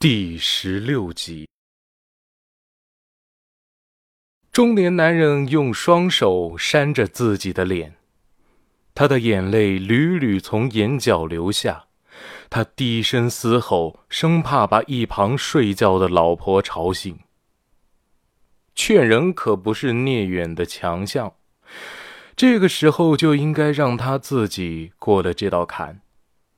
第十六集，中年男人用双手扇着自己的脸，他的眼泪屡屡从眼角流下。他低声嘶吼，生怕把一旁睡觉的老婆吵醒。劝人可不是聂远的强项，这个时候就应该让他自己过了这道坎。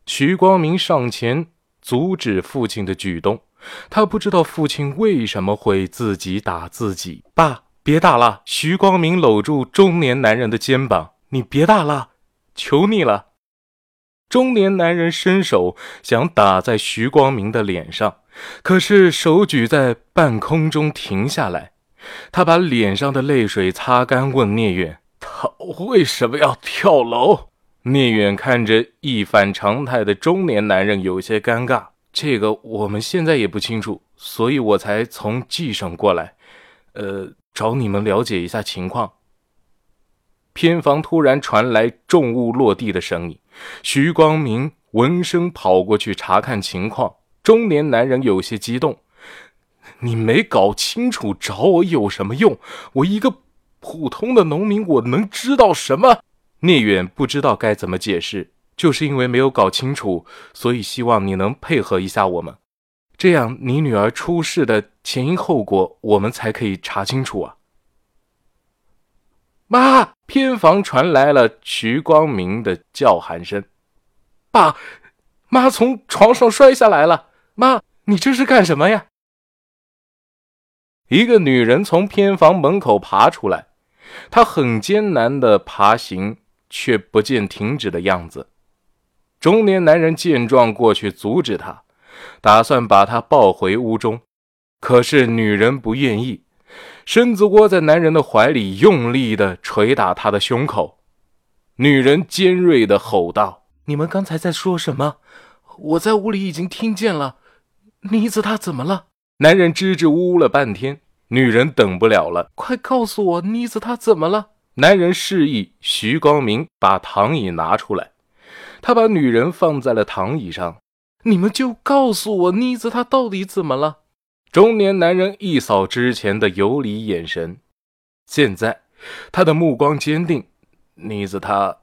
徐光明上前。阻止父亲的举动，他不知道父亲为什么会自己打自己。爸，别打了！徐光明搂住中年男人的肩膀：“你别打了，求你了！”中年男人伸手想打在徐光明的脸上，可是手举在半空中停下来。他把脸上的泪水擦干，问聂远：“他为什么要跳楼？”聂远看着一反常态的中年男人，有些尴尬。这个我们现在也不清楚，所以我才从冀省过来，呃，找你们了解一下情况。偏房突然传来重物落地的声音，徐光明闻声跑过去查看情况。中年男人有些激动：“你没搞清楚找我有什么用？我一个普通的农民，我能知道什么？”聂远不知道该怎么解释，就是因为没有搞清楚，所以希望你能配合一下我们，这样你女儿出事的前因后果，我们才可以查清楚啊！妈，偏房传来了徐光明的叫喊声：“爸，妈从床上摔下来了！妈，你这是干什么呀？”一个女人从偏房门口爬出来，她很艰难的爬行。却不见停止的样子。中年男人见状，过去阻止他，打算把他抱回屋中。可是女人不愿意，身子窝在男人的怀里，用力的捶打他的胸口。女人尖锐的吼道：“你们刚才在说什么？我在屋里已经听见了。妮子她怎么了？”男人支支吾吾了半天，女人等不了了，快告诉我，妮子她怎么了？男人示意徐光明把躺椅拿出来，他把女人放在了躺椅上。你们就告诉我，妮子她到底怎么了？中年男人一扫之前的游离眼神，现在他的目光坚定。妮子她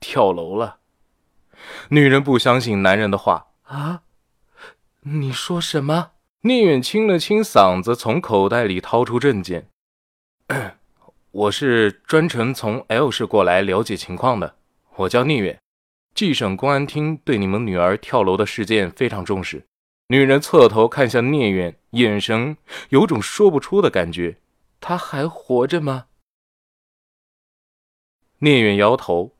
跳楼了。女人不相信男人的话啊！你说什么？聂远清了清嗓子，从口袋里掏出证件。我是专程从 L 市过来了解情况的，我叫聂远。冀省公安厅对你们女儿跳楼的事件非常重视。女人侧头看向聂远，眼神有种说不出的感觉。她还活着吗？聂远摇头。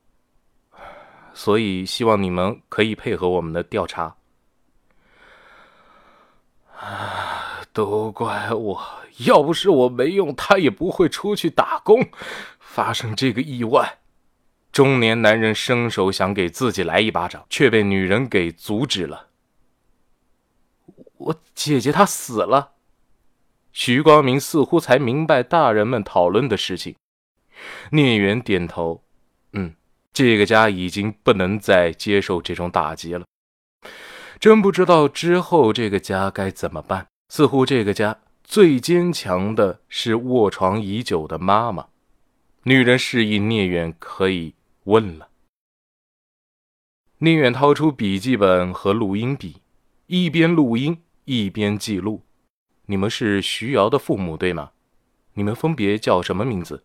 所以希望你们可以配合我们的调查。啊，都怪我。要不是我没用，他也不会出去打工，发生这个意外。中年男人伸手想给自己来一巴掌，却被女人给阻止了。我姐姐她死了。徐光明似乎才明白大人们讨论的事情。聂远点头，嗯，这个家已经不能再接受这种打击了。真不知道之后这个家该怎么办。似乎这个家。最坚强的是卧床已久的妈妈。女人示意聂远可以问了。聂远掏出笔记本和录音笔，一边录音一边记录。你们是徐瑶的父母对吗？你们分别叫什么名字？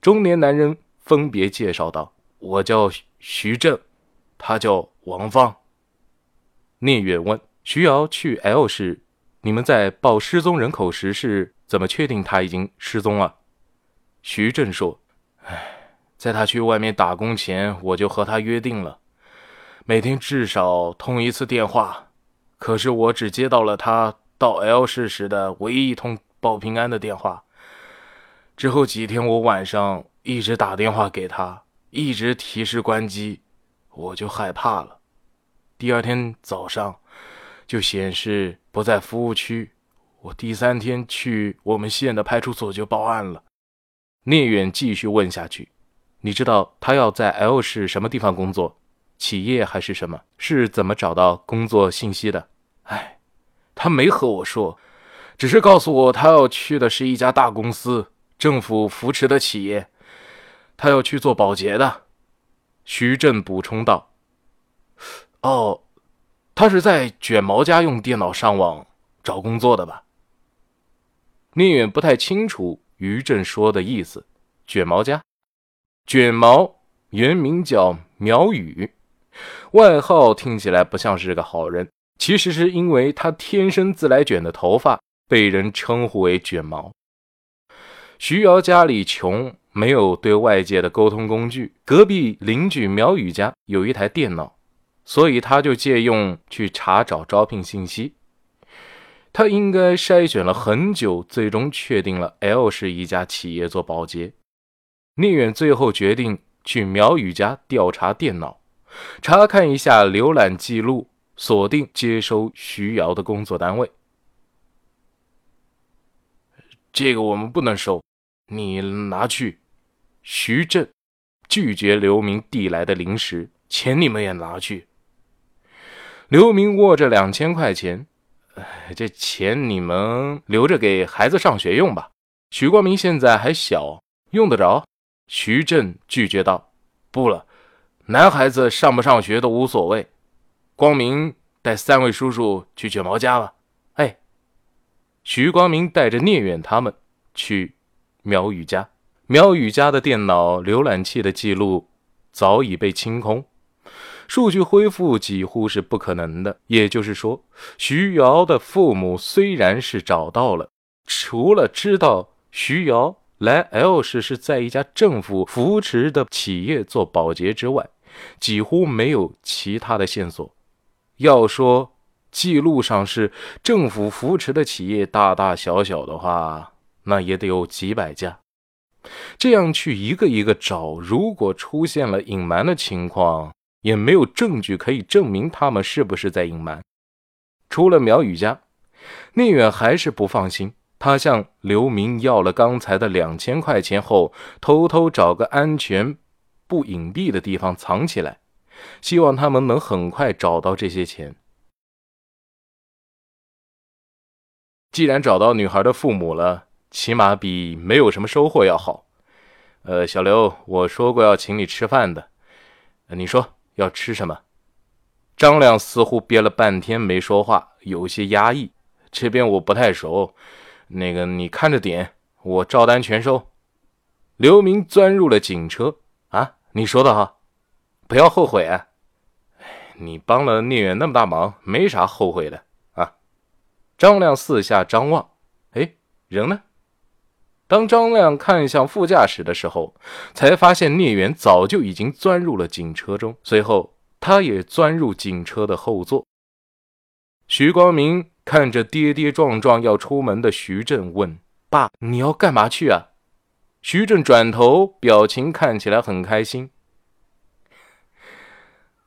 中年男人分别介绍道：“我叫徐正，他叫王芳。”聂远问：“徐瑶去 L 市？”你们在报失踪人口时是怎么确定他已经失踪了？徐正说：“哎，在他去外面打工前，我就和他约定了，每天至少通一次电话。可是我只接到了他到 L 市时的唯一一通报平安的电话。之后几天，我晚上一直打电话给他，一直提示关机，我就害怕了。第二天早上。”就显示不在服务区。我第三天去我们县的派出所就报案了。聂远继续问下去：“你知道他要在 L 市什么地方工作？企业还是什么？是怎么找到工作信息的？”哎，他没和我说，只是告诉我他要去的是一家大公司，政府扶持的企业，他要去做保洁的。徐振补充道：“哦，他是在卷毛家用电脑上网找工作的吧？”聂远不太清楚于震说的意思。卷毛家，卷毛原名叫苗宇，外号听起来不像是个好人，其实是因为他天生自来卷的头发，被人称呼为卷毛。徐瑶家里穷。没有对外界的沟通工具，隔壁邻居苗宇家有一台电脑，所以他就借用去查找招聘信息。他应该筛选了很久，最终确定了 L 市一家企业做保洁。聂远最后决定去苗宇家调查电脑，查看一下浏览记录，锁定接收徐瑶的工作单位。这个我们不能收，你拿去。徐振拒绝刘明递来的零食，钱你们也拿去。刘明握着两千块钱，这钱你们留着给孩子上学用吧。许光明现在还小，用得着。徐振拒绝道：“不了，男孩子上不上学都无所谓。光明带三位叔叔去卷毛家吧。”哎，徐光明带着聂远他们去苗宇家。苗宇家的电脑浏览器的记录早已被清空，数据恢复几乎是不可能的。也就是说，徐瑶的父母虽然是找到了，除了知道徐瑶来 L 市是在一家政府扶持的企业做保洁之外，几乎没有其他的线索。要说记录上是政府扶持的企业大大小小的话，那也得有几百家。这样去一个一个找，如果出现了隐瞒的情况，也没有证据可以证明他们是不是在隐瞒。除了苗宇家，聂远还是不放心。他向刘明要了刚才的两千块钱后，偷偷找个安全、不隐蔽的地方藏起来，希望他们能很快找到这些钱。既然找到女孩的父母了。起码比没有什么收获要好。呃，小刘，我说过要请你吃饭的，你说要吃什么？张亮似乎憋了半天没说话，有些压抑。这边我不太熟，那个你看着点，我照单全收。刘明钻入了警车啊，你说的哈，不要后悔啊。你帮了聂远那么大忙，没啥后悔的啊。张亮四下张望，哎，人呢？当张亮看向副驾驶的时候，才发现聂远早就已经钻入了警车中。随后，他也钻入警车的后座。徐光明看着跌跌撞撞要出门的徐振，问：“爸，你要干嘛去啊？”徐振转头，表情看起来很开心：“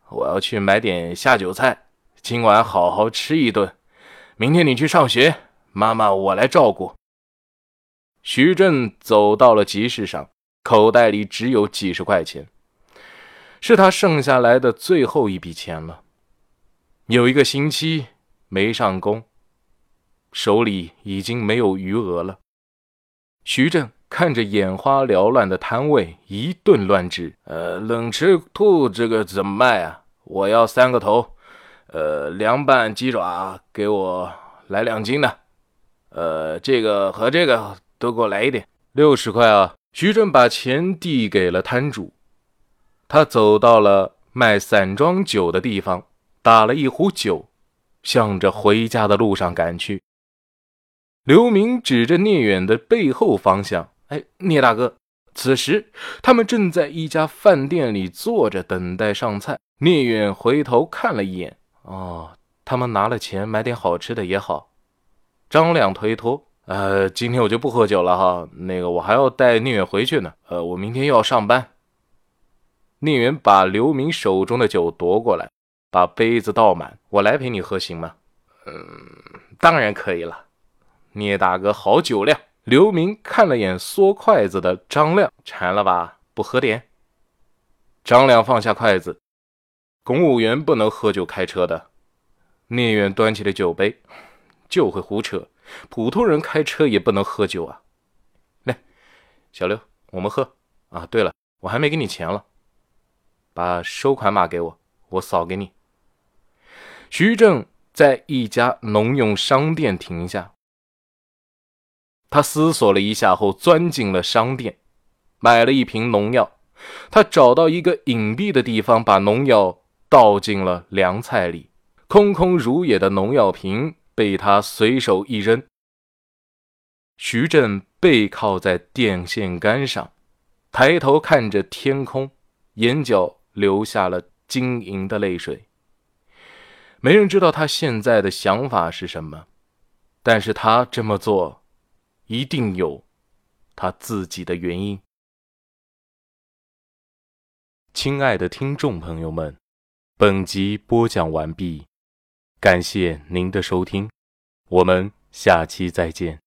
我要去买点下酒菜，今晚好好吃一顿。明天你去上学，妈妈我来照顾。”徐振走到了集市上，口袋里只有几十块钱，是他剩下来的最后一笔钱了。有一个星期没上工，手里已经没有余额了。徐振看着眼花缭乱的摊位，一顿乱指：“呃，冷吃兔这个怎么卖啊？我要三个头。呃，凉拌鸡爪给我来两斤的。呃，这个和这个。”都给我来一点，六十块啊！徐正把钱递给了摊主，他走到了卖散装酒的地方，打了一壶酒，向着回家的路上赶去。刘明指着聂远的背后方向：“哎，聂大哥！”此时他们正在一家饭店里坐着，等待上菜。聂远回头看了一眼，哦，他们拿了钱买点好吃的也好。张亮推脱。呃，今天我就不喝酒了哈。那个，我还要带聂远回去呢。呃，我明天又要上班。聂远把刘明手中的酒夺过来，把杯子倒满。我来陪你喝，行吗？嗯，当然可以了。聂大哥好酒量。刘明看了眼嗦筷子的张亮，馋了吧？不喝点？张亮放下筷子。公务员不能喝酒开车的。聂远端起了酒杯。就会胡扯。普通人开车也不能喝酒啊！来，小刘，我们喝啊！对了，我还没给你钱了，把收款码给我，我扫给你。徐正在一家农用商店停下，他思索了一下后，钻进了商店，买了一瓶农药。他找到一个隐蔽的地方，把农药倒进了凉菜里，空空如也的农药瓶。被他随手一扔，徐振背靠在电线杆上，抬头看着天空，眼角流下了晶莹的泪水。没人知道他现在的想法是什么，但是他这么做，一定有他自己的原因。亲爱的听众朋友们，本集播讲完毕。感谢您的收听，我们下期再见。